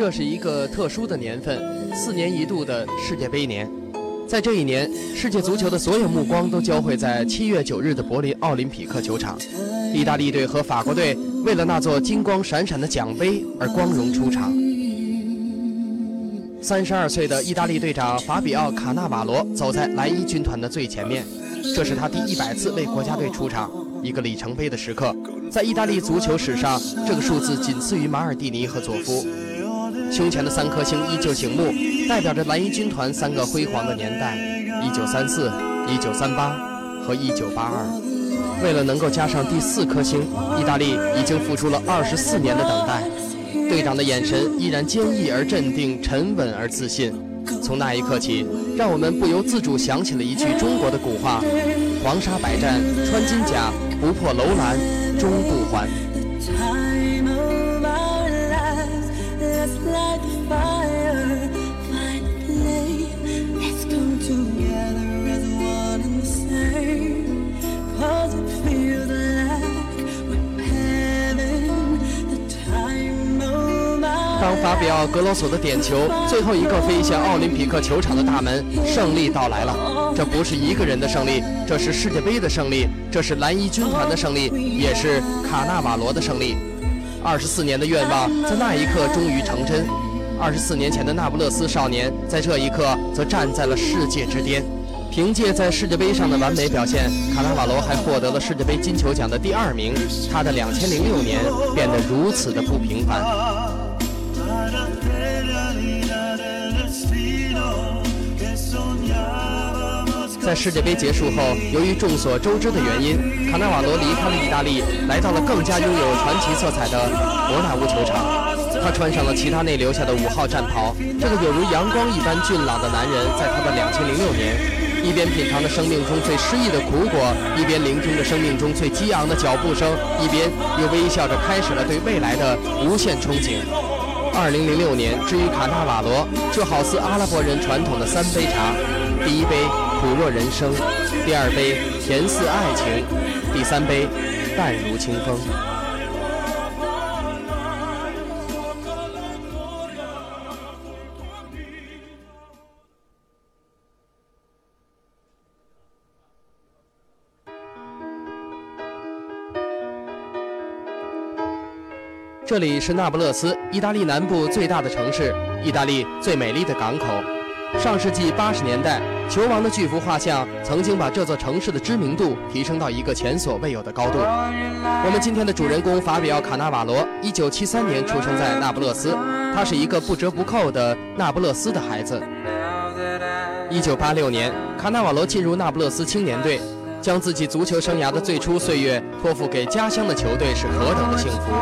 这是一个特殊的年份，四年一度的世界杯年。在这一年，世界足球的所有目光都交汇在七月九日的柏林奥林匹克球场。意大利队和法国队为了那座金光闪闪的奖杯而光荣出场。三十二岁的意大利队长法比奥·卡纳瓦罗走在蓝衣军团的最前面，这是他第一百次为国家队出场，一个里程碑的时刻。在意大利足球史上，这个数字仅次于马尔蒂尼和佐夫。胸前的三颗星依旧醒目，代表着蓝衣军团三个辉煌的年代：一九三四、一九三八和一九八二。为了能够加上第四颗星，意大利已经付出了二十四年的等待。队长的眼神依然坚毅而镇定，沉稳而自信。从那一刻起，让我们不由自主想起了一句中国的古话：“黄沙百战穿金甲，不破楼兰终不还。”当法比奥·格罗索的点球最后一个飞向奥林匹克球场的大门，胜利到来了。这不是一个人的胜利，这是世界杯的胜利，这是蓝衣军团的胜利，也是卡纳瓦罗的胜利。二十四年的愿望在那一刻终于成真。二十四年前的那不勒斯少年，在这一刻则站在了世界之巅。凭借在世界杯上的完美表现，卡纳瓦罗还获得了世界杯金球奖的第二名。他的2006年变得如此的不平凡。在世界杯结束后，由于众所周知的原因，卡纳瓦罗离开了意大利，来到了更加拥有传奇色彩的伯纳乌球场。他穿上了齐达内留下的五号战袍，这个有如阳光一般俊朗的男人，在他的2006年，一边品尝着生命中最诗意的苦果，一边聆听着生命中最激昂的脚步声，一边又微笑着开始了对未来的无限憧憬。二零零六年，至于卡纳瓦罗，就好似阿拉伯人传统的三杯茶：第一杯苦若人生，第二杯甜似爱情，第三杯淡如清风。这里是那不勒斯，意大利南部最大的城市，意大利最美丽的港口。上世纪八十年代，球王的巨幅画像曾经把这座城市的知名度提升到一个前所未有的高度。我们今天的主人公法比奥·卡纳瓦罗，一九七三年出生在那不勒斯，他是一个不折不扣的那不勒斯的孩子。一九八六年，卡纳瓦罗进入那不勒斯青年队，将自己足球生涯的最初岁月托付给家乡的球队是何等的幸福，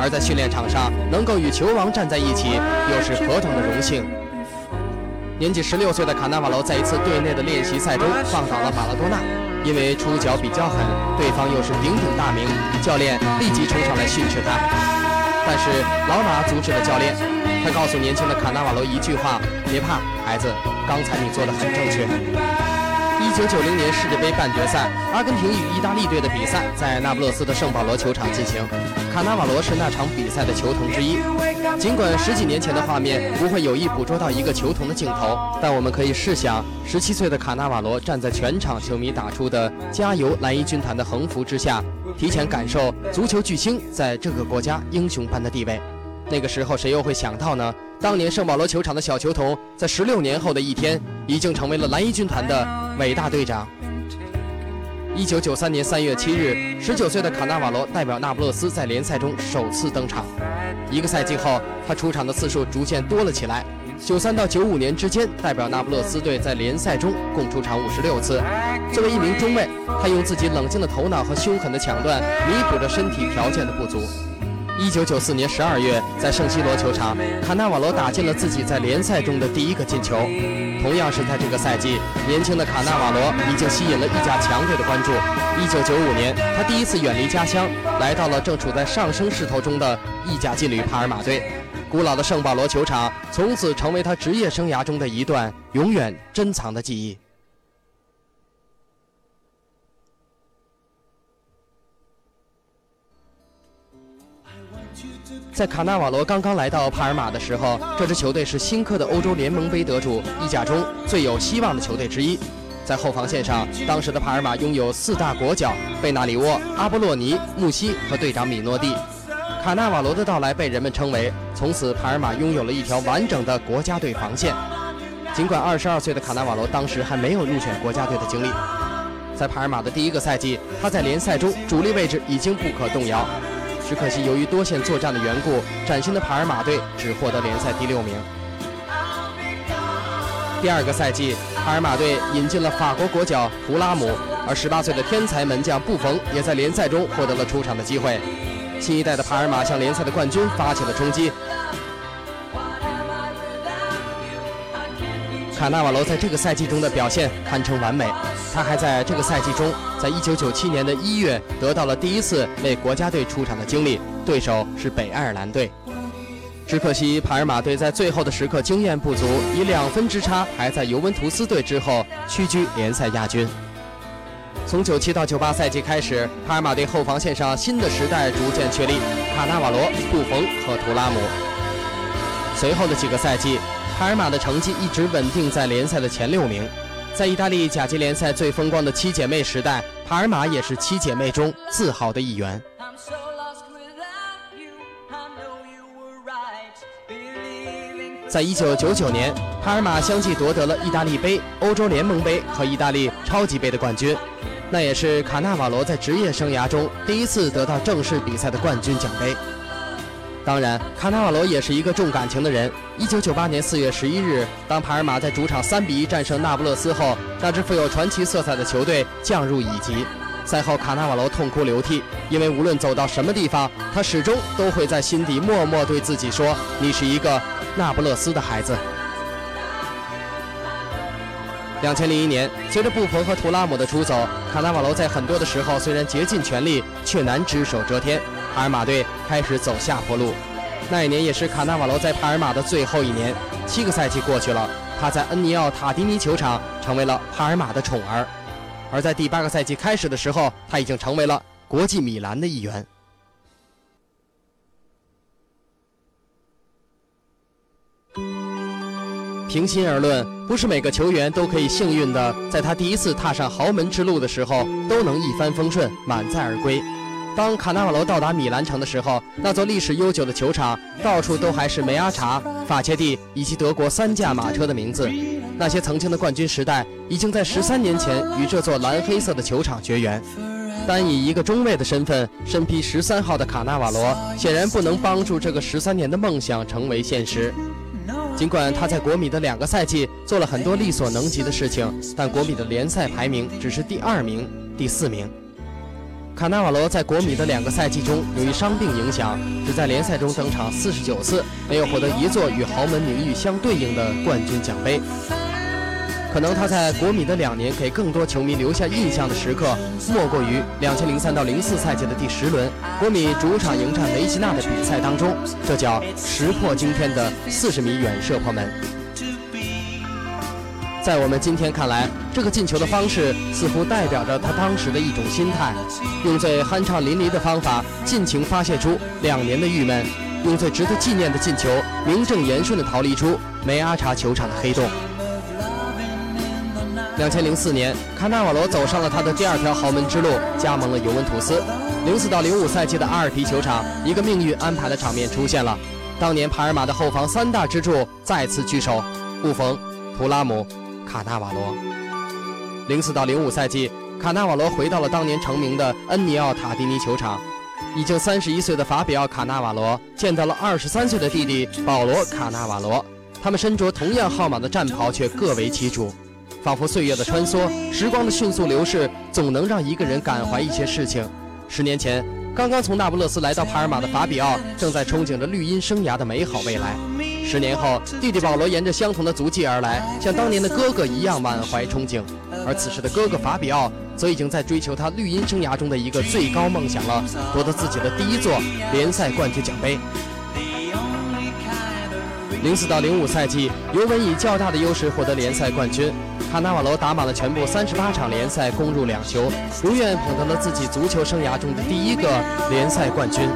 而在训练场上能够与球王站在一起，又是何等的荣幸。年仅十六岁的卡纳瓦罗在一次队内的练习赛中放倒了马拉多纳，因为出脚比较狠，对方又是鼎鼎大名，教练立即冲上来训斥他。但是老马阻止了教练，他告诉年轻的卡纳瓦罗一句话：“别怕，孩子，刚才你做的很正确。”一九九零年世界杯半决赛，阿根廷与意大利队的比赛在那不勒斯的圣保罗球场进行。卡纳瓦罗是那场比赛的球童之一。尽管十几年前的画面不会有意捕捉到一个球童的镜头，但我们可以试想，十七岁的卡纳瓦罗站在全场球迷打出的“加油蓝衣军团”的横幅之下，提前感受足球巨星在这个国家英雄般的地位。那个时候，谁又会想到呢？当年圣保罗球场的小球童，在十六年后的一天，已经成为了蓝衣军团的伟大队长。一九九三年三月七日，十九岁的卡纳瓦罗代表那不勒斯在联赛中首次登场。一个赛季后，他出场的次数逐渐多了起来。九三到九五年之间，代表那不勒斯队在联赛中共出场五十六次。作为一名中卫，他用自己冷静的头脑和凶狠的抢断，弥补着身体条件的不足。一九九四年十二月，在圣西罗球场，卡纳瓦罗打进了自己在联赛中的第一个进球。同样是在这个赛季，年轻的卡纳瓦罗已经吸引了意甲强队的关注。一九九五年，他第一次远离家乡，来到了正处在上升势头中的意甲劲旅帕尔马队。古老的圣保罗球场从此成为他职业生涯中的一段永远珍藏的记忆。在卡纳瓦罗刚刚来到帕尔马的时候，这支球队是新科的欧洲联盟杯得主，意甲中最有希望的球队之一。在后防线上，当时的帕尔马拥有四大国脚：贝纳里沃、阿波洛尼、穆西和队长米诺蒂。卡纳瓦罗的到来被人们称为从此帕尔马拥有了一条完整的国家队防线。尽管二十二岁的卡纳瓦罗当时还没有入选国家队的经历，在帕尔马的第一个赛季，他在联赛中主力位置已经不可动摇。只可惜由于多线作战的缘故，崭新的帕尔马队只获得联赛第六名。第二个赛季，帕尔马队引进了法国国脚图拉姆，而十八岁的天才门将布冯也在联赛中获得了出场的机会。新一代的帕尔马向联赛的冠军发起了冲击。卡纳瓦罗在这个赛季中的表现堪称完美，他还在这个赛季中，在1997年的一月得到了第一次为国家队出场的经历，对手是北爱尔兰队。只可惜帕尔马队在最后的时刻经验不足，以两分之差还在尤文图斯队之后屈居联赛亚军。从97到98赛季开始，帕尔马队后防线上新的时代逐渐确立，卡纳瓦罗、布冯和图拉姆。随后的几个赛季。帕尔马的成绩一直稳定在联赛的前六名，在意大利甲级联赛最风光的七姐妹时代，帕尔马也是七姐妹中自豪的一员。在一九九九年，帕尔马相继夺得了意大利杯、欧洲联盟杯和意大利超级杯的冠军，那也是卡纳瓦罗在职业生涯中第一次得到正式比赛的冠军奖杯。当然，卡纳瓦罗也是一个重感情的人。一九九八年四月十一日，当帕尔马在主场三比一战胜那不勒斯后，那支富有传奇色彩的球队降入乙级。赛后，卡纳瓦罗痛哭流涕，因为无论走到什么地方，他始终都会在心底默默对自己说：“你是一个那不勒斯的孩子。”两千零一年，随着布冯和图拉姆的出走，卡纳瓦罗在很多的时候虽然竭尽全力，却难只手遮天。帕尔马队开始走下坡路，那一年也是卡纳瓦罗在帕尔马的最后一年。七个赛季过去了，他在恩尼奥塔迪尼球场成为了帕尔马的宠儿，而在第八个赛季开始的时候，他已经成为了国际米兰的一员。平心而论，不是每个球员都可以幸运的在他第一次踏上豪门之路的时候都能一帆风顺、满载而归。当卡纳瓦罗到达米兰城的时候，那座历史悠久的球场到处都还是梅阿查、法切蒂以及德国三驾马车的名字。那些曾经的冠军时代，已经在十三年前与这座蓝黑色的球场绝缘。单以一个中卫的身份身披十三号的卡纳瓦罗，显然不能帮助这个十三年的梦想成为现实。尽管他在国米的两个赛季做了很多力所能及的事情，但国米的联赛排名只是第二名、第四名。卡纳瓦罗在国米的两个赛季中，由于伤病影响，只在联赛中登场四十九次，没有获得一座与豪门名誉相对应的冠军奖杯。可能他在国米的两年给更多球迷留下印象的时刻，莫过于两千零三到零四赛季的第十轮，国米主场迎战雷吉纳的比赛当中，这叫石破惊天的四十米远射破门。在我们今天看来，这个进球的方式似乎代表着他当时的一种心态，用最酣畅淋漓的方法尽情发泄出两年的郁闷，用最值得纪念的进球名正言顺地逃离出梅阿查球场的黑洞。两千零四年，卡纳瓦罗走上了他的第二条豪门之路，加盟了尤文图斯。零四到零五赛季的阿尔皮球场，一个命运安排的场面出现了。当年帕尔马的后防三大支柱再次聚首，布冯、图拉姆。卡纳瓦罗，零四到零五赛季，卡纳瓦罗回到了当年成名的恩尼奥塔迪尼球场。已经三十一岁的法比奥·卡纳瓦罗见到了二十三岁的弟弟保罗·卡纳瓦罗，他们身着同样号码的战袍，却各为其主。仿佛岁月的穿梭，时光的迅速流逝，总能让一个人感怀一些事情。十年前，刚刚从那不勒斯来到帕尔马的法比奥，正在憧憬着绿茵生涯的美好未来。十年后，弟弟保罗沿着相同的足迹而来，像当年的哥哥一样满怀憧憬。而此时的哥哥法比奥，则已经在追求他绿茵生涯中的一个最高梦想了，夺得自己的第一座联赛冠军奖杯。零四到零五赛季，尤文以较大的优势获得联赛冠军。卡纳瓦罗打满了全部三十八场联赛，攻入两球，如愿捧得了自己足球生涯中的第一个联赛冠军。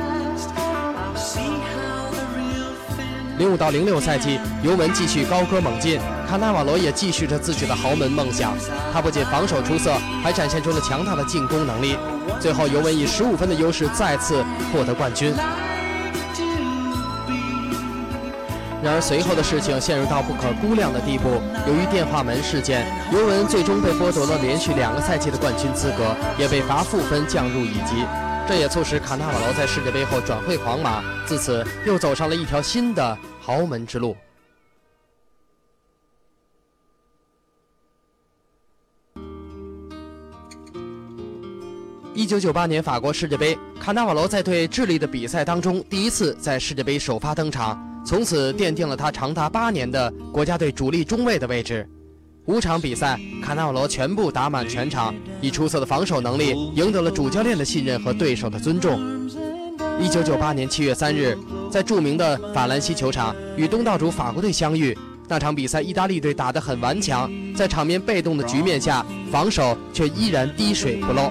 零五到零六赛季，尤文继续高歌猛进，卡纳瓦罗也继续着自己的豪门梦想。他不仅防守出色，还展现出了强大的进攻能力。最后，尤文以十五分的优势再次获得冠军。然而，随后的事情陷入到不可估量的地步。由于电话门事件，尤文最终被剥夺了连续两个赛季的冠军资格，也被罚负分降入乙级。这也促使卡纳瓦罗在世界杯后转会皇马，自此又走上了一条新的豪门之路。一九九八年法国世界杯，卡纳瓦罗在对智利的比赛当中第一次在世界杯首发登场，从此奠定了他长达八年的国家队主力中卫的位置。五场比赛，卡纳瓦罗全部打满全场，以出色的防守能力赢得了主教练的信任和对手的尊重。一九九八年七月三日，在著名的法兰西球场与东道主法国队相遇，那场比赛意大利队打得很顽强，在场面被动的局面下，防守却依然滴水不漏。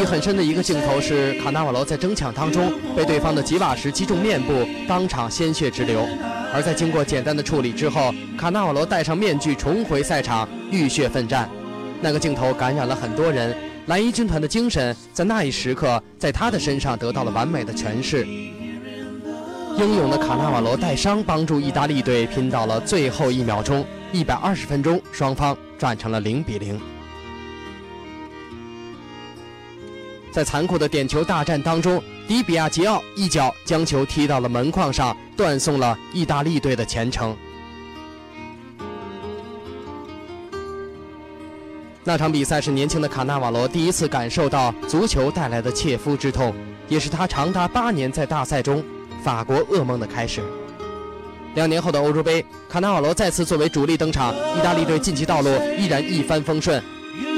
记忆很深的一个镜头是卡纳瓦罗在争抢当中被对方的吉瓦什击中面部，当场鲜血直流。而在经过简单的处理之后，卡纳瓦罗戴上面具重回赛场，浴血奋战。那个镜头感染了很多人，蓝衣军团的精神在那一时刻在他的身上得到了完美的诠释。英勇的卡纳瓦罗带伤帮助意大利队拼到了最后一秒钟，一百二十分钟，双方战成了零比零。在残酷的点球大战当中，迪比亚吉奥一脚将球踢到了门框上，断送了意大利队的前程。那场比赛是年轻的卡纳瓦罗第一次感受到足球带来的切肤之痛，也是他长达八年在大赛中法国噩梦的开始。两年后的欧洲杯，卡纳瓦罗再次作为主力登场，意大利队晋级道路依然一帆风顺。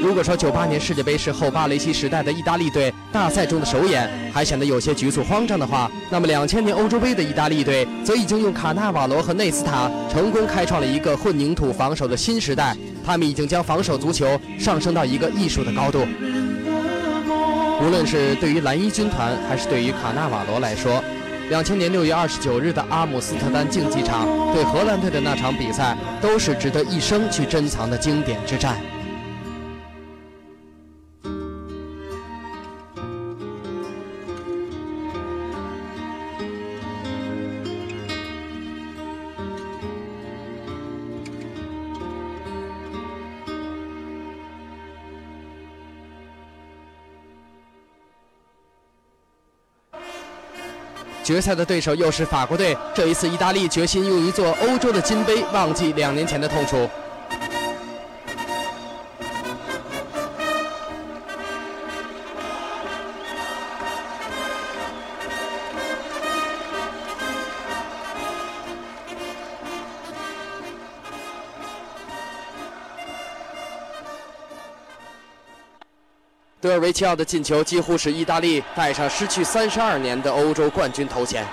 如果说九八年世界杯是后巴雷西时代的意大利队大赛中的首演，还显得有些局促慌张的话，那么两千年欧洲杯的意大利队则已经用卡纳瓦罗和内斯塔成功开创了一个混凝土防守的新时代。他们已经将防守足球上升到一个艺术的高度。无论是对于蓝衣军团，还是对于卡纳瓦罗来说，两千年六月二十九日的阿姆斯特丹竞技场对荷兰队的那场比赛，都是值得一生去珍藏的经典之战。决赛的对手又是法国队，这一次意大利决心用一座欧洲的金杯忘记两年前的痛楚。尔维齐奥的进球几乎使意大利带上失去三十二年的欧洲冠军头衔。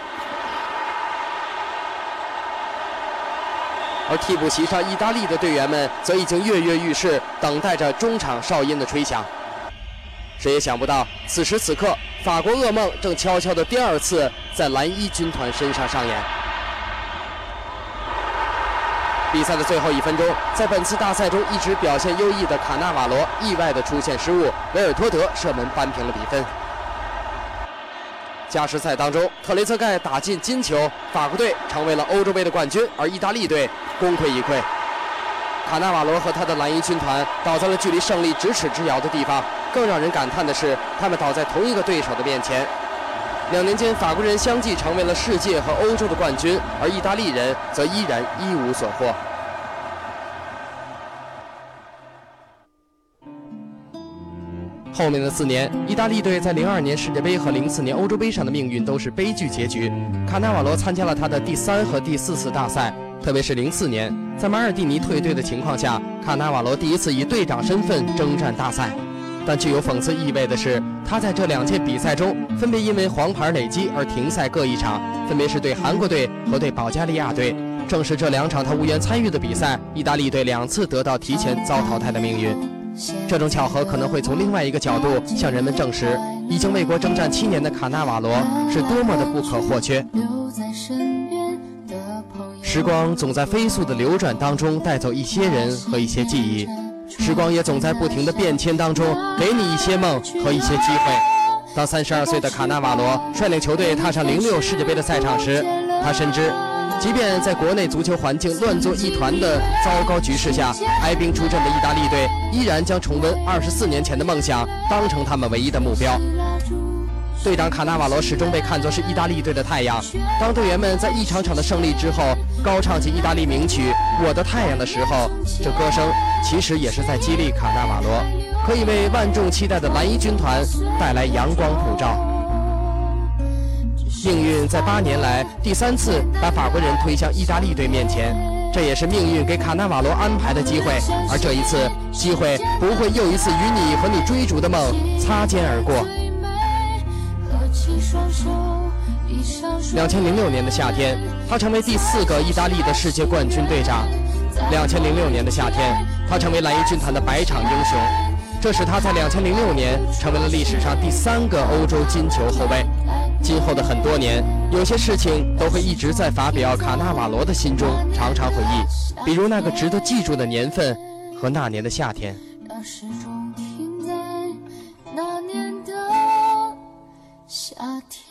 而替补席上，意大利的队员们则已经跃跃欲试，等待着中场哨音的吹响。谁也想不到，此时此刻，法国噩梦正悄悄的第二次在蓝衣军团身上上演。比赛的最后一分钟，在本次大赛中一直表现优异的卡纳瓦罗意外的出现失误，维尔托德射门扳平了比分。加时赛当中，特雷泽盖打进金球，法国队成为了欧洲杯的冠军，而意大利队功亏一篑。卡纳瓦罗和他的蓝衣军团倒在了距离胜利咫尺之遥的地方。更让人感叹的是，他们倒在同一个对手的面前。两年间，法国人相继成为了世界和欧洲的冠军，而意大利人则依然一无所获。后面的四年，意大利队在零二年世界杯和零四年欧洲杯上的命运都是悲剧结局。卡纳瓦罗参加了他的第三和第四次大赛，特别是零四年，在马尔蒂尼退队的情况下，卡纳瓦罗第一次以队长身份征战大赛。但具有讽刺意味的是，他在这两届比赛中分别因为黄牌累积而停赛各一场，分别是对韩国队和对保加利亚队。正是这两场他无缘参与的比赛，意大利队两次得到提前遭淘汰的命运。这种巧合可能会从另外一个角度向人们证实，已经为国征战七年的卡纳瓦罗是多么的不可或缺。时光总在飞速的流转当中带走一些人和一些记忆，时光也总在不停的变迁当中给你一些梦和一些机会。当三十二岁的卡纳瓦罗率领球队踏上零六世界杯的赛场时，他深知，即便在国内足球环境乱作一团的糟糕局势下，哀兵出阵的意大利队依然将重温二十四年前的梦想当成他们唯一的目标。队长卡纳瓦罗始终被看作是意大利队的太阳。当队员们在一场场的胜利之后高唱起意大利名曲《我的太阳》的时候，这歌声其实也是在激励卡纳瓦罗，可以为万众期待的蓝衣军团带来阳光普照。命运在八年来第三次把法国人推向意大利队面前，这也是命运给卡纳瓦罗安排的机会。而这一次，机会不会又一次与你和你追逐的梦擦肩而过。两千零六年的夏天，他成为第四个意大利的世界冠军队长。两千零六年的夏天，他成为蓝衣军团的百场英雄，这使他在两千零六年成为了历史上第三个欧洲金球后卫。今后的很多年，有些事情都会一直在法比奥·卡纳瓦罗的心中常常回忆，比如那个值得记住的年份和那年的 夏天。那时停在那年的夏天。